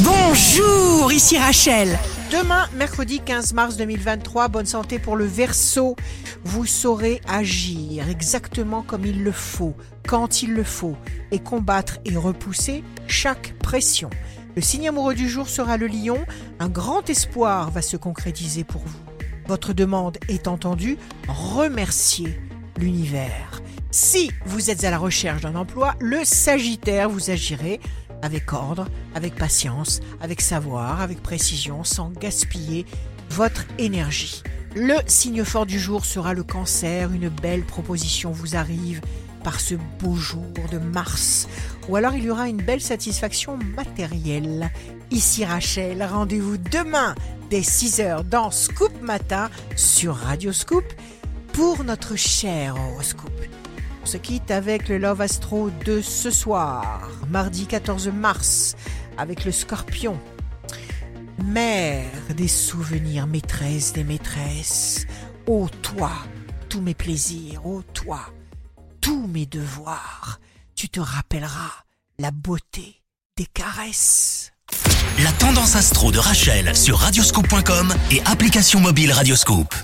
Bonjour, ici Rachel. Demain, mercredi 15 mars 2023, bonne santé pour le Verseau. Vous saurez agir exactement comme il le faut, quand il le faut, et combattre et repousser chaque pression. Le signe amoureux du jour sera le lion. Un grand espoir va se concrétiser pour vous. Votre demande est entendue. Remerciez l'univers. Si vous êtes à la recherche d'un emploi, le Sagittaire, vous agirez avec ordre, avec patience, avec savoir, avec précision, sans gaspiller votre énergie. Le signe fort du jour sera le cancer. Une belle proposition vous arrive par ce beau jour de mars. Ou alors il y aura une belle satisfaction matérielle. Ici Rachel, rendez-vous demain dès 6h dans Scoop Matin sur Radio Scoop pour notre cher horoscope. On se quitte avec le Love Astro de ce soir, mardi 14 mars, avec le scorpion. Mère des souvenirs, maîtresse des maîtresses, ô toi, tous mes plaisirs, ô toi, tous mes devoirs, tu te rappelleras la beauté des caresses. La tendance astro de Rachel sur radioscope.com et application mobile Radioscope.